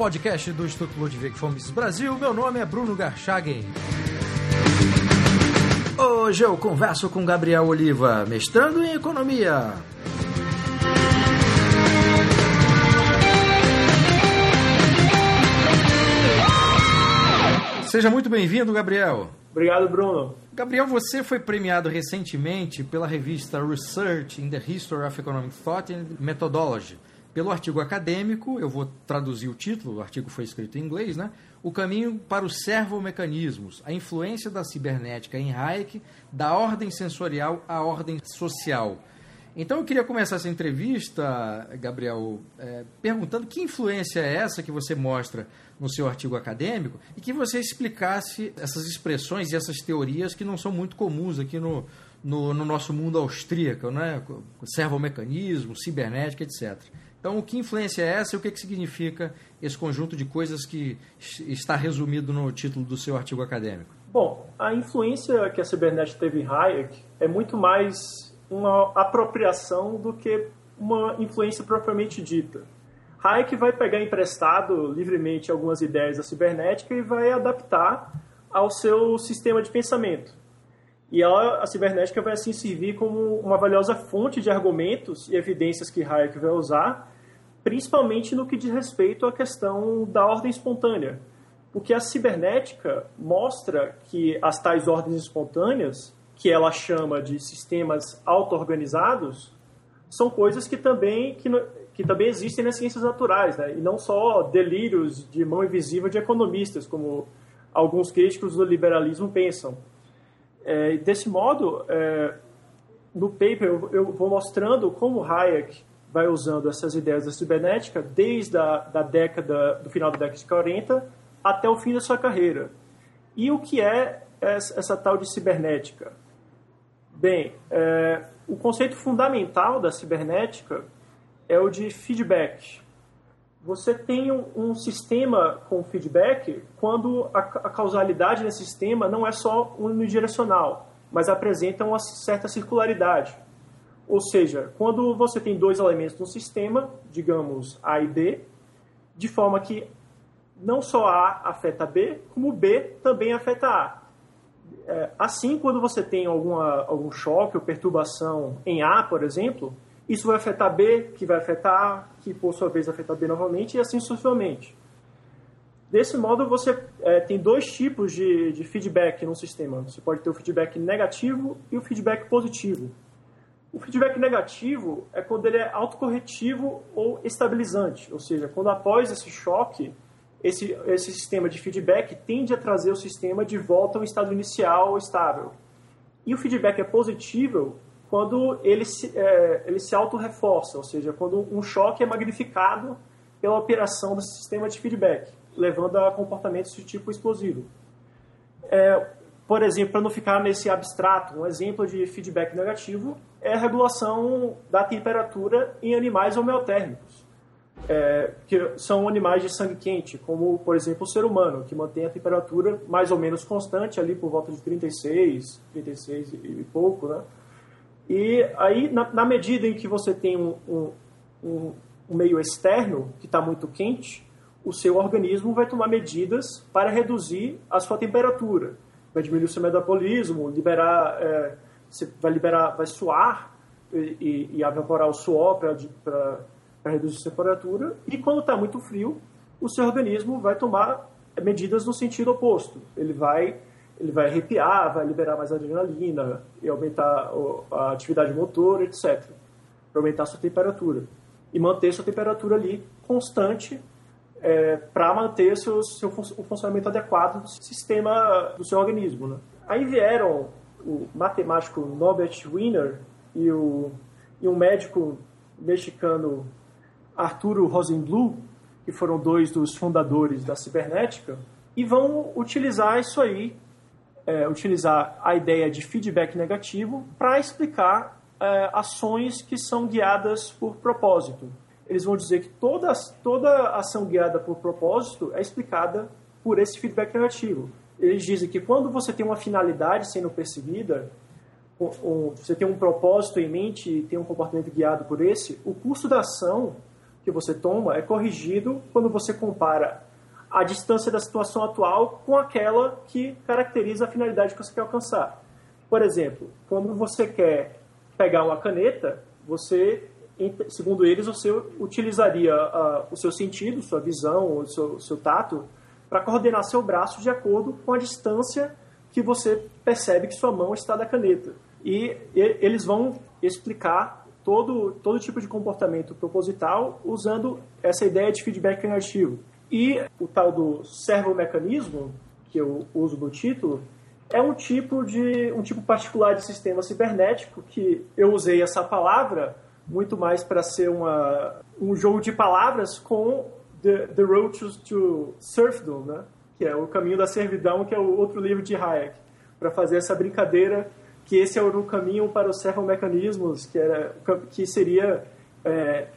podcast do Instituto Ludwig Fomes Brasil. Meu nome é Bruno Garchagen. Hoje eu converso com Gabriel Oliva, mestrando em Economia. Seja muito bem-vindo, Gabriel. Obrigado, Bruno. Gabriel, você foi premiado recentemente pela revista Research in the History of Economic Thought and Methodology pelo artigo acadêmico, eu vou traduzir o título, o artigo foi escrito em inglês, né? O caminho para os servomecanismos, a influência da cibernética em Hayek, da ordem sensorial à ordem social. Então eu queria começar essa entrevista, Gabriel, é, perguntando que influência é essa que você mostra no seu artigo acadêmico e que você explicasse essas expressões e essas teorias que não são muito comuns aqui no, no, no nosso mundo austríaco, né? servomecanismo, cibernética, etc. Então, que influência é essa e o que, que significa esse conjunto de coisas que está resumido no título do seu artigo acadêmico? Bom, a influência que a cibernética teve em Hayek é muito mais uma apropriação do que uma influência propriamente dita. Hayek vai pegar emprestado livremente algumas ideias da cibernética e vai adaptar ao seu sistema de pensamento. E a cibernética vai assim servir como uma valiosa fonte de argumentos e evidências que Hayek vai usar, principalmente no que diz respeito à questão da ordem espontânea. Porque a cibernética mostra que as tais ordens espontâneas, que ela chama de sistemas auto-organizados, são coisas que também, que, que também existem nas ciências naturais, né? e não só delírios de mão invisível de economistas, como alguns críticos do liberalismo pensam. É, desse modo, é, no paper eu, eu, vou mostrando como Hayek vai usando essas ideias da cibernética desde a da década, do final da década de 40 até o fim da sua carreira. E o que é essa, essa tal de cibernética? Bem, é, o conceito fundamental da cibernética é o de feedback você tem um, um, sistema com feedback quando a, a, causalidade nesse sistema não é só unidirecional, mas apresenta uma certa circularidade. Ou seja, quando você tem dois elementos no sistema, digamos A e B, de forma que não só A afeta B, como B também afeta A. É, assim, quando você tem alguma, algum choque ou perturbação em A, por exemplo, isso vai afetar B, que vai afetar A, que por sua vez afeta B novamente, e assim sucessivamente. Desse modo, você é, tem dois tipos de, de feedback no sistema. Você pode ter o feedback negativo e o feedback positivo. O feedback negativo é quando ele é autocorretivo ou estabilizante, ou seja, quando após esse choque, esse, esse sistema de feedback tende a trazer o sistema de volta ao estado inicial estável. E o feedback é positivo quando ele se, é, ele se auto-reforça, ou seja, quando um choque é magnificado pela operação do sistema de feedback, levando a comportamentos de tipo explosivo. É, por exemplo, para não ficar nesse abstrato, um exemplo de feedback negativo é a regulação da temperatura em animais homeotérmicos, é, que são animais de sangue quente, como, por exemplo, o ser humano, que mantém a temperatura mais ou menos constante ali por volta de 36, 36 e pouco, né? E aí, na, na medida em que você tem um, um, um, meio externo que está muito quente, o seu organismo vai tomar medidas para reduzir a sua temperatura. Vai diminuir o seu metabolismo, liberar, é, vai liberar, vai suar e, e, e evaporar o suor para reduzir a temperatura. E quando está muito frio, o seu organismo vai tomar medidas no sentido oposto. Ele vai ele vai arrepiar, vai liberar mais adrenalina e aumentar a atividade motora, etc. Para aumentar a sua temperatura. E manter sua temperatura ali constante é, para manter seu, seu, o funcionamento adequado do sistema do seu organismo. Né? Aí vieram o matemático Norbert Wiener e, o, e um médico mexicano Arturo Rosenblum, que foram dois dos fundadores da cibernética, e vão utilizar isso aí é, utilizar a ideia de feedback negativo para explicar é, ações que são guiadas por propósito. Eles vão dizer que toda, toda ação guiada por propósito é explicada por esse feedback negativo. Eles dizem que quando você tem uma finalidade sendo perseguida, você tem um propósito em mente e tem um comportamento guiado por esse, o custo da ação que você toma é corrigido quando você compara a distância da situação atual com aquela que caracteriza a finalidade que você quer alcançar. Por exemplo, quando você quer pegar uma caneta, você, segundo eles, você utilizaria uh, o seu sentido, sua visão, o seu, seu tato, para coordenar seu braço de acordo com a distância que você percebe que sua mão está da caneta. E, eles vão explicar todo, todo tipo de comportamento proposital usando essa ideia de feedback negativo. E o tal do servomecanismo, que eu uso no título, é um tipo de um tipo particular de sistema cibernético que eu usei essa palavra muito mais para ser uma, um jogo de palavras com The, the Road to, Serfdom, né? que é o caminho da servidão, que é o outro livro de Hayek, para fazer essa brincadeira que esse é o caminho para os servomecanismos, que, era, que seria é,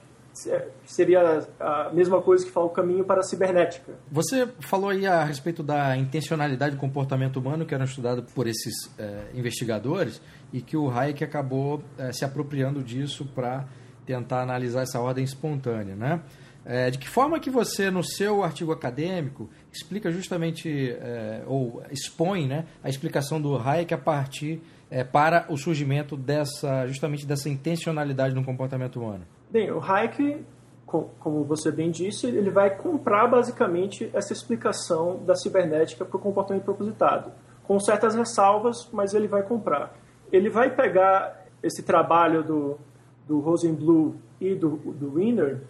seria a mesma coisa que fala o caminho para a cibernética. Você falou aí a respeito da intencionalidade do comportamento humano que era estudado por esses é, investigadores e que o Hayek acabou é, se apropriando disso para tentar analisar essa ordem espontânea, né? É, de que forma que você, no seu artigo acadêmico, explica justamente, é, ou expõe né, a explicação do Hayek a partir é, para o surgimento dessa, justamente dessa intencionalidade no comportamento humano? Bem, o Hayek, como você bem disse, ele vai comprar basicamente essa explicação da cibernética para o comportamento propositado, com certas ressalvas, mas ele vai comprar. Ele vai pegar esse trabalho do, do Rosenblum e do, do Wiener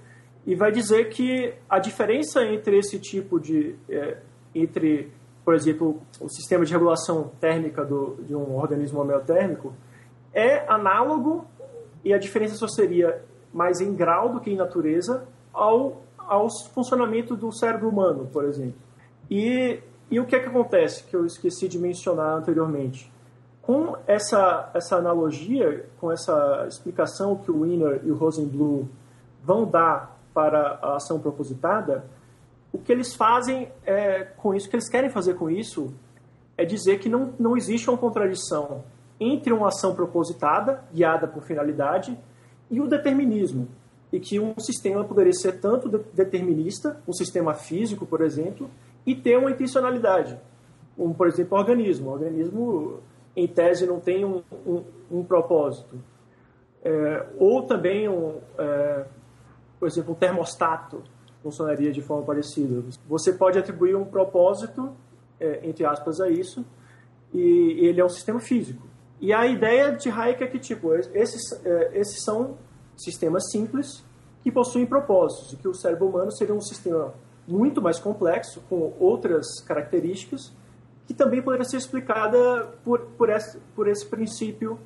e vai dizer que a diferença entre esse tipo de é, entre por exemplo o sistema de regulação térmica do, de um organismo homeotérmico é análogo e a diferença só seria mais em grau do que em natureza ao ao funcionamento do cérebro humano por exemplo. E e o que é que acontece que eu esqueci de mencionar anteriormente? Com essa essa analogia com essa explicação que o Wiener e o Rosenblum vão dar para a ação propositada, o que eles fazem é, com isso, o que eles querem fazer com isso, é dizer que não, não existe uma contradição entre uma ação propositada, guiada por finalidade, e o determinismo. E que um sistema poderia ser tanto determinista, um sistema físico, por exemplo, e ter uma intencionalidade. Um, por exemplo, o organismo. O organismo, em tese, não tem um, um, um propósito. É, ou também um, é, por exemplo, um termostato funcionaria de forma parecida. Você pode atribuir um propósito, é, entre aspas, a isso, e ele é um sistema físico. E a ideia de Hayek é que, tipo, esses, é, esses são sistemas simples que possuem propósitos, e que o cérebro humano seria um sistema muito mais complexo, com outras características, que também poderia ser explicada por, por, esse, por esse princípio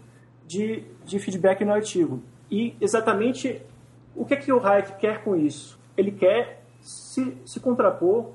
de, de feedback narrativo. E exatamente o que, é que o Hayek quer com isso? Ele quer se, se contrapor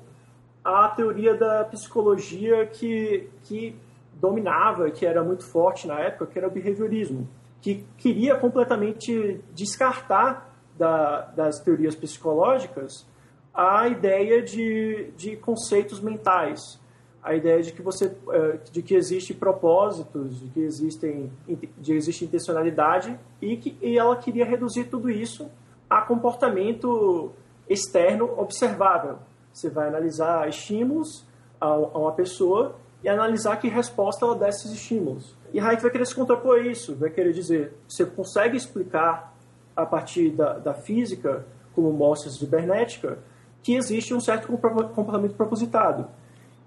à teoria da psicologia que, que dominava, que era muito forte na época, que era o behaviorismo, que queria completamente descartar da, das teorias psicológicas a ideia de, de conceitos mentais, a ideia de que você eh, de que existe propósitos, de que existem de existe intencionalidade e que e ela queria reduzir tudo isso a comportamento externo observável. Você vai analisar estímulos a, uma pessoa e analisar que resposta ela dá a esses estímulos. E Hayek vai querer se contrapor a isso, vai querer dizer, você consegue explicar a partir da, da física, como mostra a cibernética, que existe um certo comportamento propositado.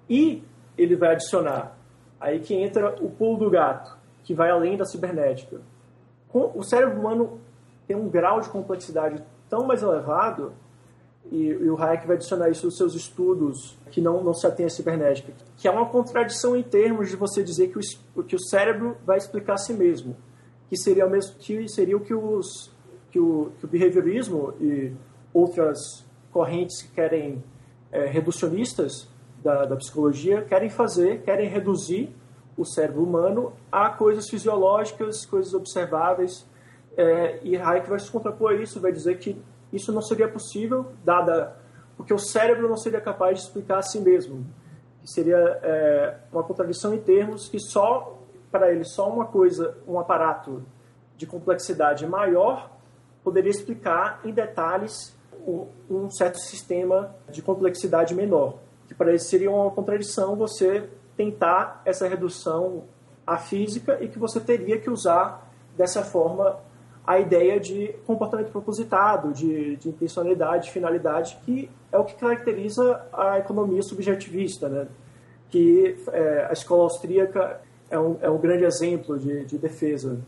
E ele vai adicionar, aí que entra o pulo do gato, que vai além da cibernética. O cérebro humano tem um grau de complexidade tão mais elevado, e, e, o Hayek vai adicionar isso nos seus estudos, que não, não se atém à cibernética, que é uma contradição em termos de você dizer que o, que o cérebro vai explicar a si mesmo, que seria o, mesmo, que seria o que, os, que, o, que o behaviorismo e outras correntes que querem é, reducionistas da, da psicologia querem fazer, querem reduzir o cérebro humano a coisas fisiológicas, coisas observáveis, é, e Hayek vai se contrapor a isso, vai dizer que isso não seria possível, dada porque o cérebro não seria capaz de explicar a si mesmo. Que seria é, uma contradição em termos que só, para ele, só uma coisa, um aparato de complexidade maior poderia explicar em detalhes um certo sistema de complexidade menor. Que para isso seria uma contradição você tentar essa redução à física e que você teria que usar dessa forma a ideia de comportamento propositado, de, de intencionalidade, de finalidade, que é o que caracteriza a economia subjetivista, né? que é, a escola austríaca é um, é um grande exemplo de, de defesa.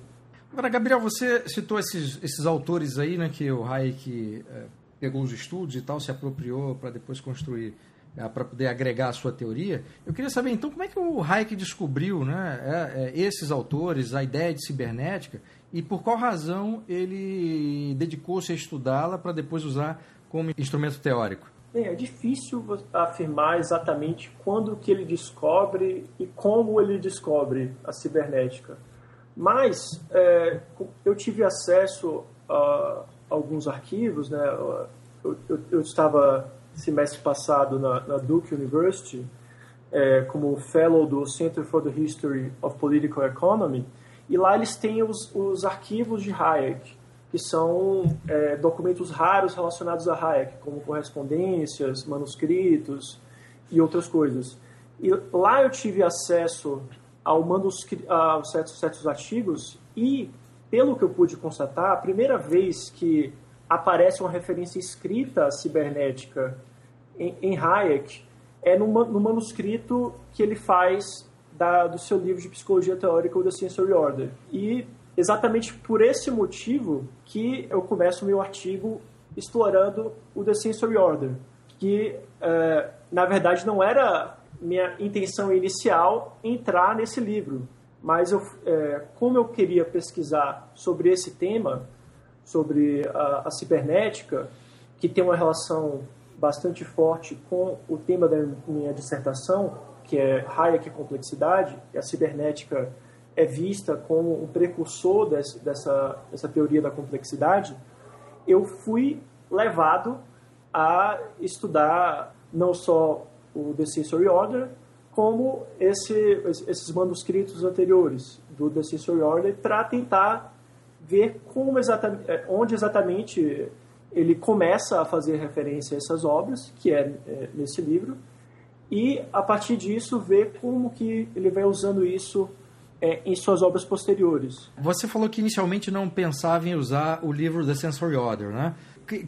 Agora, Gabriel, você citou esses, esses autores aí, né, que o Hayek é, pegou os estudos e tal, se apropriou para depois construir, é, para poder agregar a sua teoria. Eu queria saber, então, como é que o Hayek descobriu né, é, é esses autores, a ideia de cibernética, e por qual razão ele dedicou-se a estudá-la para depois usar como instrumento teórico? Bem, é difícil afirmar exatamente quando que ele descobre e como ele descobre a cibernética. Mas é, eu tive acesso a alguns arquivos, né? Eu, eu, eu estava semestre passado na, na Duke University é, como fellow do Center for the History of Political Economy e lá eles têm os, os arquivos de Hayek, que são é, documentos raros relacionados a Hayek, como correspondências, manuscritos e outras coisas. E lá eu tive acesso ao manuscrito, a certos, certos artigos e, pelo que eu pude constatar, a primeira vez que aparece uma referência escrita cibernética em, em Hayek é no, no, manuscrito que ele faz da, do seu livro de psicologia teórica, o The Sensory Order. E exatamente por esse motivo que eu começo o meu artigo explorando o The Sensory Order, que uh, na verdade não era minha intenção inicial entrar nesse livro, mas eu, é, como eu queria pesquisar sobre esse tema, sobre a, a, cibernética, que tem uma relação bastante forte com o tema da minha dissertação, que é Hayek e complexidade, e a cibernética é vista como um precursor desse, dessa, dessa teoria da complexidade, eu fui levado a estudar não só o The Sensory Order, como esse, esses manuscritos anteriores do The Sensory Order, para tentar ver como exatamente, é, onde exatamente ele começa a fazer referência a essas obras, que é, é nesse livro, e a partir disso ver como que ele vai usando isso é, em suas obras posteriores. Você falou que inicialmente não pensava em usar o livro The Sensory Order, né?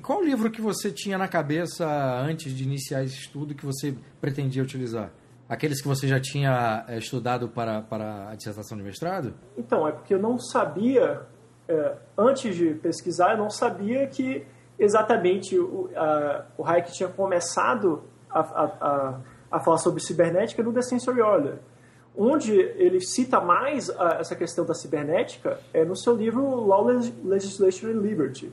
Qual livro que você tinha na cabeça antes de iniciar esse estudo que você pretendia utilizar? Aqueles que você já tinha é, estudado para, para a dissertação de mestrado? Então, é porque eu não sabia, é, antes de pesquisar, eu não sabia que exatamente o, a, o Hayek tinha começado a, a, a, falar sobre cibernética no The Sensory Order. Onde ele cita mais essa questão da cibernética é no seu livro Law, Legislation and Liberty,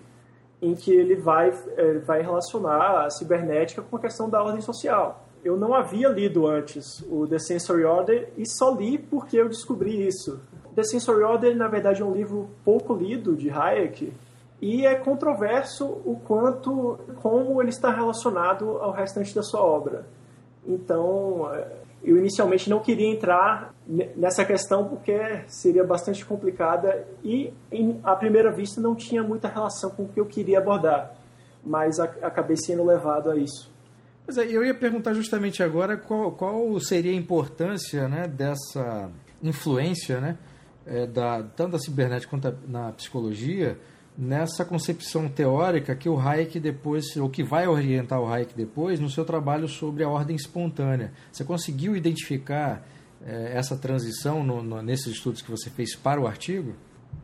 em que ele vai, é, vai relacionar a cibernética com a questão da ordem social. Eu não havia lido antes o The Sensory Order e só li porque eu descobri isso. The Sensory Order, na verdade, é um livro pouco lido de Hayek e é controverso o quanto, como ele está relacionado ao restante da sua obra. Então, é, eu inicialmente não queria entrar nessa questão porque seria bastante complicada e, à primeira vista, não tinha muita relação com o que eu queria abordar, mas acabei sendo levado a isso. Pois é, eu ia perguntar justamente agora qual, qual seria a importância né, dessa influência, né, é, da, tanto da cibernética quanto na psicologia, nessa concepção teórica que o Hayek depois, ou que vai orientar o Hayek depois, no seu trabalho sobre a ordem espontânea. Você conseguiu identificar é, essa transição no, no, nesses estudos que você fez para o artigo?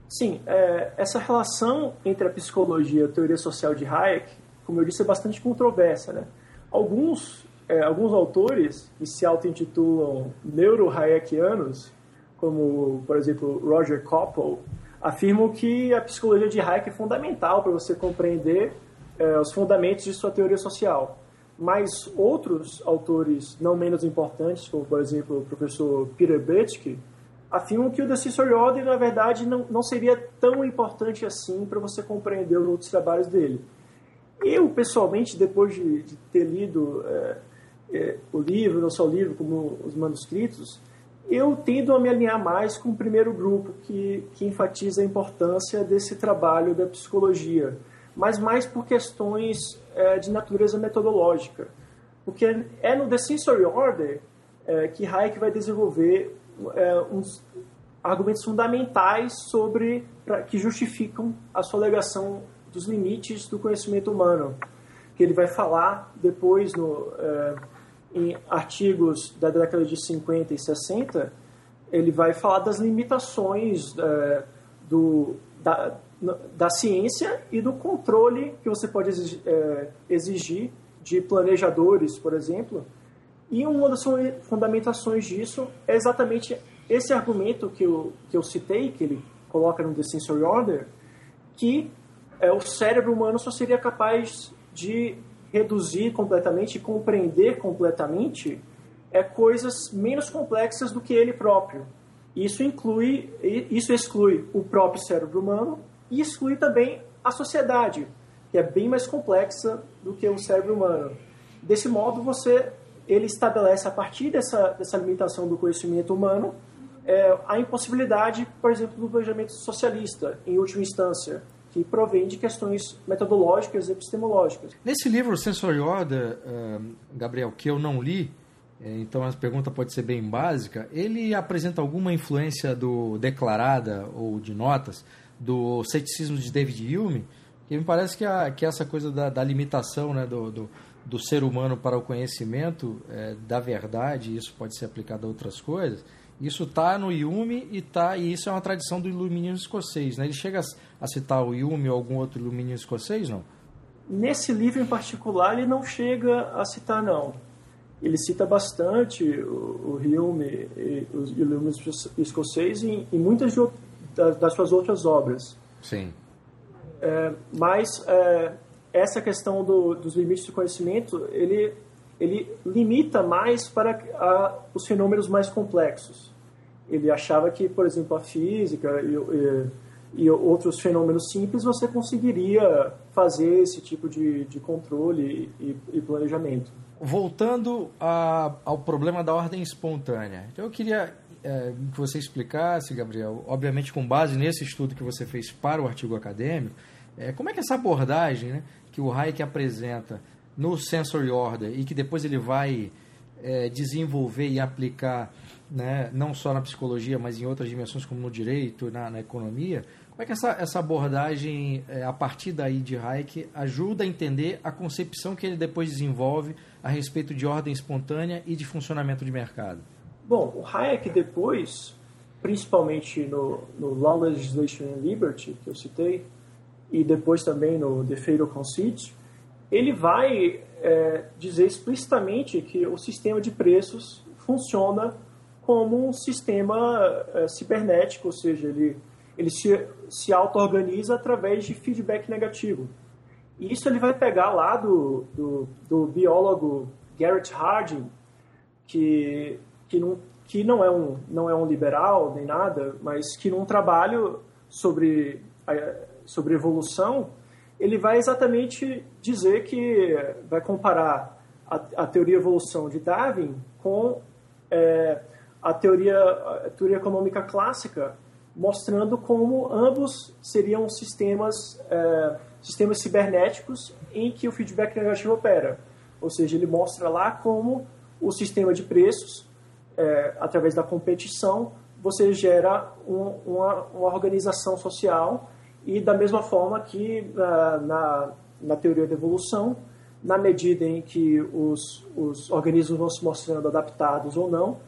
Sim, é, essa relação entre a psicologia e a teoria social de Hayek, como eu disse, é bastante controversa. Né? Alguns, é, alguns autores que se auto-intitulam neuro-hayekianos, como, por exemplo, Roger Koppel, afirmam que a psicologia de Hayek é fundamental para você compreender é, os fundamentos de sua teoria social. Mas outros autores não menos importantes, como por exemplo o professor Peter Betsky, afirmam que o Decisory Order, na verdade, não, não seria tão importante assim para você compreender os outros trabalhos dele. Eu, pessoalmente, depois de, de ter lido é, é, o livro, não só o livro, como os manuscritos, eu tendo a me alinhar mais com o primeiro grupo que, que enfatiza a importância desse trabalho da psicologia. mas mais por questões é, de natureza metodológica. Porque é no The Sensory Order é, que Hayek vai desenvolver é, uns argumentos fundamentais sobre pra, que justificam a sua alegação dos limites do conhecimento humano, que ele vai falar depois no, é, em artigos da década de 50 e 60, ele vai falar das limitações é, do, da, da ciência e do controle que você pode exigir, é, exigir de planejadores, por exemplo. E uma das fundamentações disso é exatamente esse argumento que eu, que eu citei, que ele coloca no The Sensory Order, que é, o cérebro humano só seria capaz de reduzir completamente, compreender completamente é coisas menos complexas do que ele próprio. Isso inclui, isso exclui o próprio cérebro humano e exclui também a sociedade, que é bem mais complexa do que o cérebro humano. Desse modo, você ele estabelece a partir dessa, dessa limitação do conhecimento humano é, a impossibilidade, por exemplo, do planejamento socialista, em última instância, que provém de questões metodológicas e epistemológicas. Nesse livro, Sensory Order, Gabriel, que eu não li, é, então a pergunta pode ser bem básica, ele apresenta alguma influência do declarada ou de notas do ceticismo de David Hume, que me parece que, a, que essa coisa da, da limitação né, do, do, do, ser humano para o conhecimento é, da verdade, isso pode ser aplicado a outras coisas, isso está no Hume e, tá, e isso é uma tradição do iluminismo escocês. Né? Ele chega a, citar o Hume ou algum outro iluminismo escocês, não? Nesse livro em particular, ele não chega a citar, não. Ele cita bastante o, o Hume e o iluminismo escocês em, em muitas de, das, das suas outras obras. Sim. É, mas é, essa questão do, dos limites do conhecimento, ele, ele limita mais para a, os fenômenos mais complexos ele achava que, por exemplo, a física e, e, e, outros fenômenos simples você conseguiria fazer esse tipo de, de controle e, e planejamento. Voltando a, ao problema da ordem espontânea, então eu queria é, que você explicasse, Gabriel, obviamente com base nesse estudo que você fez para o artigo acadêmico, é, como é que essa abordagem né, que o Hayek apresenta no Sensory Order e que depois ele vai é, desenvolver e aplicar né, não só na psicologia, mas em outras dimensões como no direito, na, na economia, como é que essa, essa abordagem, é, a partir daí de Hayek, ajuda a entender a concepção que ele depois desenvolve a respeito de ordem espontânea e de funcionamento de mercado? Bom, o Hayek depois, principalmente no, no Law, Legislation and Liberty, que eu citei, e depois também no The Fatal Conceit, ele vai é, dizer explicitamente que o sistema de preços funciona como um sistema é, cibernético, ou seja, ele, ele se, se auto-organiza através de feedback negativo. E isso ele vai pegar lá do, do, do biólogo Garrett Hardin, que, que, não, que não, é um, não é um liberal nem nada, mas que num trabalho sobre, sobre evolução, ele vai exatamente dizer que vai comparar a, a teoria evolução de Darwin com é, a teoria, a teoria econômica clássica, mostrando como ambos seriam sistemas, é, sistemas cibernéticos em que o feedback negativo opera. Ou seja, ele mostra lá como o sistema de preços, é, através da competição, você gera um, uma, uma, organização social e da mesma forma que na, na, na teoria da evolução, na medida em que os, os organismos vão se mostrando adaptados ou não,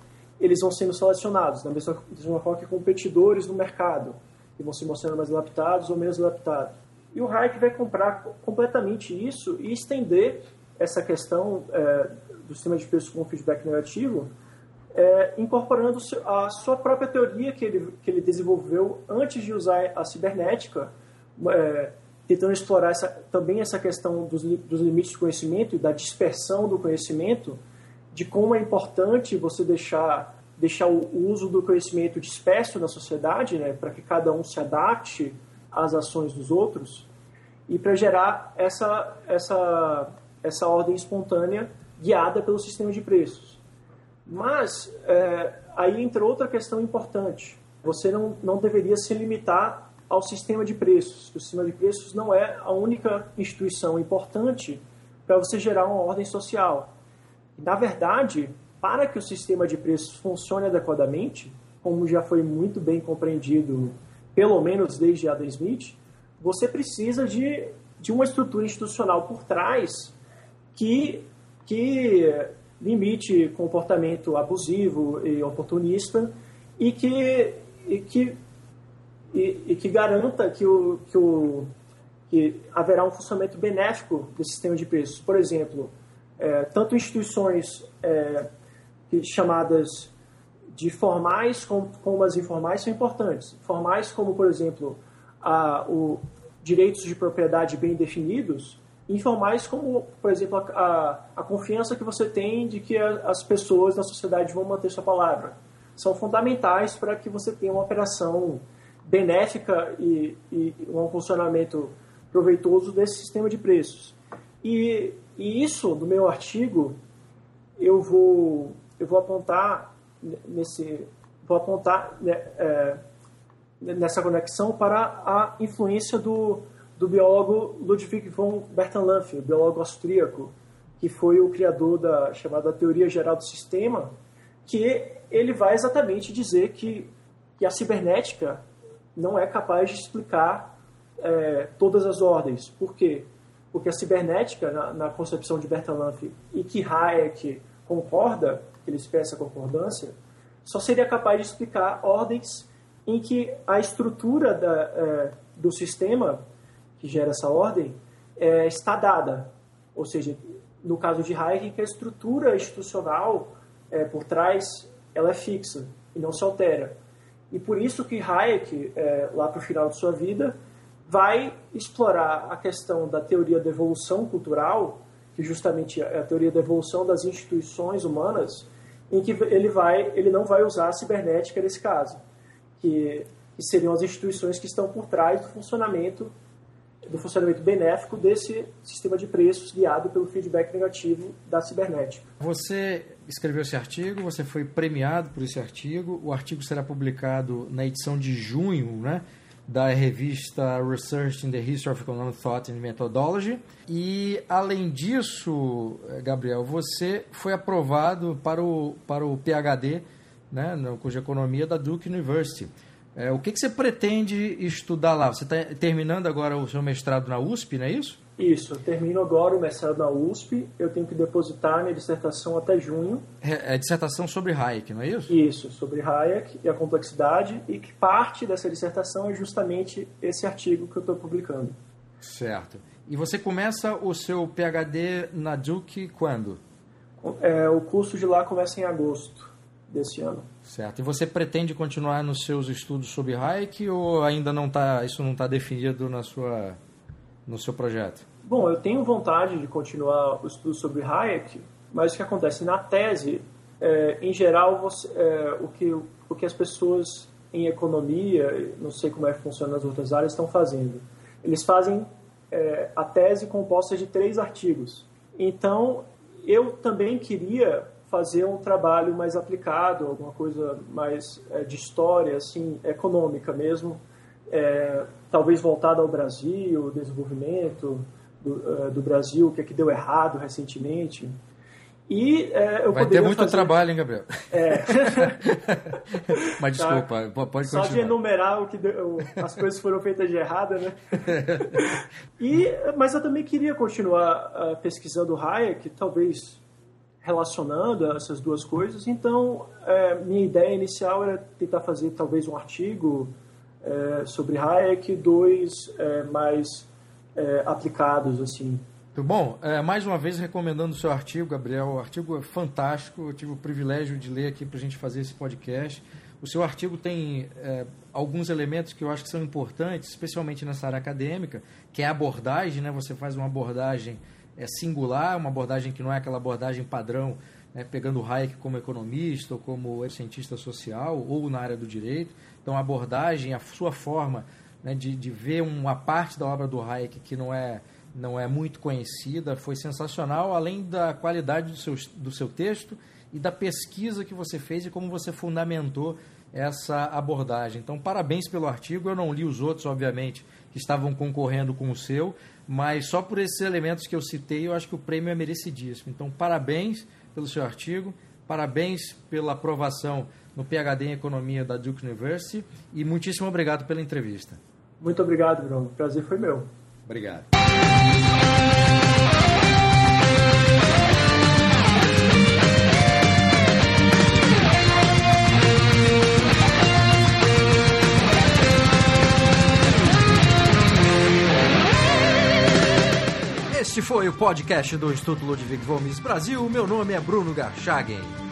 eles vão sendo selecionados, da mesma, mesma forma que competidores no mercado, que vão se mostrando mais adaptados ou menos adaptados. E o Hayek vai comprar completamente isso e estender essa questão é, do sistema de preços com feedback negativo, é, incorporando a sua própria teoria que ele, que ele desenvolveu antes de usar a cibernética, é, tentando explorar essa, também essa questão dos, dos limites do conhecimento e da dispersão do conhecimento, de como é importante você deixar, deixar o uso do conhecimento disperso na sociedade, né, para que cada um se adapte às ações dos outros, e para gerar essa, essa, essa ordem espontânea guiada pelo sistema de preços. Mas é, aí entra outra questão importante. Você não, não deveria se limitar ao sistema de preços. O sistema de preços não é a única instituição importante para você gerar uma ordem social. Na verdade, para que o sistema de preços funcione adequadamente, como já foi muito bem compreendido, pelo menos desde Adam Smith, você precisa de, de uma estrutura institucional por trás que, que limite comportamento abusivo e oportunista e que, e que, e, e que garanta que, o, que, o, que haverá um funcionamento benéfico desse sistema de preços. Por exemplo, é, tanto instituições é, chamadas de formais como, como, as informais são importantes. Formais como, por exemplo, a, o direitos de propriedade bem definidos, informais como, por exemplo, a, a, confiança que você tem de que a, as pessoas na sociedade vão manter sua palavra. São fundamentais para que você tenha uma operação benéfica e, e um funcionamento proveitoso desse sistema de preços. E, e isso, no meu artigo, eu vou, eu vou apontar nesse vou apontar né, é, nessa conexão para a influência do, do biólogo Ludwig von Bertalanffy, biólogo austríaco, que foi o criador da chamada teoria geral do sistema, que ele vai exatamente dizer que, que a cibernética não é capaz de explicar é, todas as ordens. Por quê? Porque a cibernética, na, na concepção de Bertalanffy, e que Hayek concorda, que ele espera essa concordância, só seria capaz de explicar ordens em que a estrutura da, é, do sistema que gera essa ordem é, está dada. Ou seja, no caso de Hayek, a estrutura institucional é, por trás ela é fixa e não se altera. E por isso que Hayek, é, lá para o final de sua vida, vai explorar a questão da teoria da evolução cultural, que justamente é a teoria da evolução das instituições humanas, em que ele vai, ele não vai usar a cibernética nesse caso, que, que seriam as instituições que estão por trás do funcionamento do funcionamento benéfico desse sistema de preços guiado pelo feedback negativo da cibernética. Você escreveu esse artigo, você foi premiado por esse artigo. O artigo será publicado na edição de junho, né? da revista Research in the History of Economic Thought and Methodology. E, além disso, Gabriel, você foi aprovado para o, para o PhD, né, no curso de Economia da Duke University. É, o que, que você pretende estudar lá? Você está terminando agora o seu mestrado na USP, não é isso? Isso, eu termino agora o mestrado na USP, eu tenho que depositar minha dissertação até junho. É, é dissertação sobre Hayek, não é isso? Isso, sobre Hayek e a complexidade, e que parte dessa dissertação é justamente esse artigo que eu estou publicando. Certo. E você começa o seu PhD na Duke quando? É, o curso de lá começa em agosto desse ano. Certo. E você pretende continuar nos seus estudos sobre Hayek ou ainda não tá, isso não está definido na sua no seu projeto? Bom, eu tenho vontade de continuar o estudo sobre Hayek, mas o que acontece na tese, é, em geral, você, é, o, que, o que as pessoas em economia, não sei como é que funciona nas outras áreas, estão fazendo. Eles fazem é, a tese composta de três artigos. Então, eu também queria fazer um trabalho mais aplicado, alguma coisa mais é, de história, assim, econômica mesmo, é, talvez voltada ao Brasil, desenvolvimento do, uh, do, Brasil, o que é que deu errado recentemente. E é, eu Vai ter muito fazer... trabalho, hein, Gabriel? É. Mas desculpa, tá. pode continuar. Só de enumerar o que deu, as coisas foram feitas de errada, né? e, mas eu também queria continuar uh, pesquisando Hayek, talvez relacionando essas duas coisas. Então, é, minha ideia inicial era tentar fazer talvez um artigo é, sobre Hayek, dois é, mais é, aplicados assim. Muito bom. É, mais uma vez recomendando o seu artigo, Gabriel. O artigo é fantástico. Eu tive o privilégio de ler aqui para a gente fazer esse podcast. O seu artigo tem é, alguns elementos que eu acho que são importantes, especialmente nessa área acadêmica, que é a abordagem, né? Você faz uma abordagem é, singular, uma abordagem que não é aquela abordagem padrão, né? pegando Hayek como economista ou como cientista social ou na área do direito. Então, a abordagem, a sua forma né, de, de ver uma parte da obra do Hayek que não é, não é muito conhecida foi sensacional, além da qualidade do seu, do seu texto e da pesquisa que você fez e como você fundamentou essa abordagem. Então, parabéns pelo artigo. Eu não li os outros, obviamente, que estavam concorrendo com o seu, mas só por esses elementos que eu citei, eu acho que o prêmio é merecidíssimo. Então, parabéns pelo seu artigo, parabéns pela aprovação no PhD em Economia da Duke University e muitíssimo obrigado pela entrevista. Muito obrigado, Bruno. O prazer foi meu. Obrigado. Este foi o podcast do Instituto Ludwig Gomes Brasil. Meu nome é Bruno Garchagen.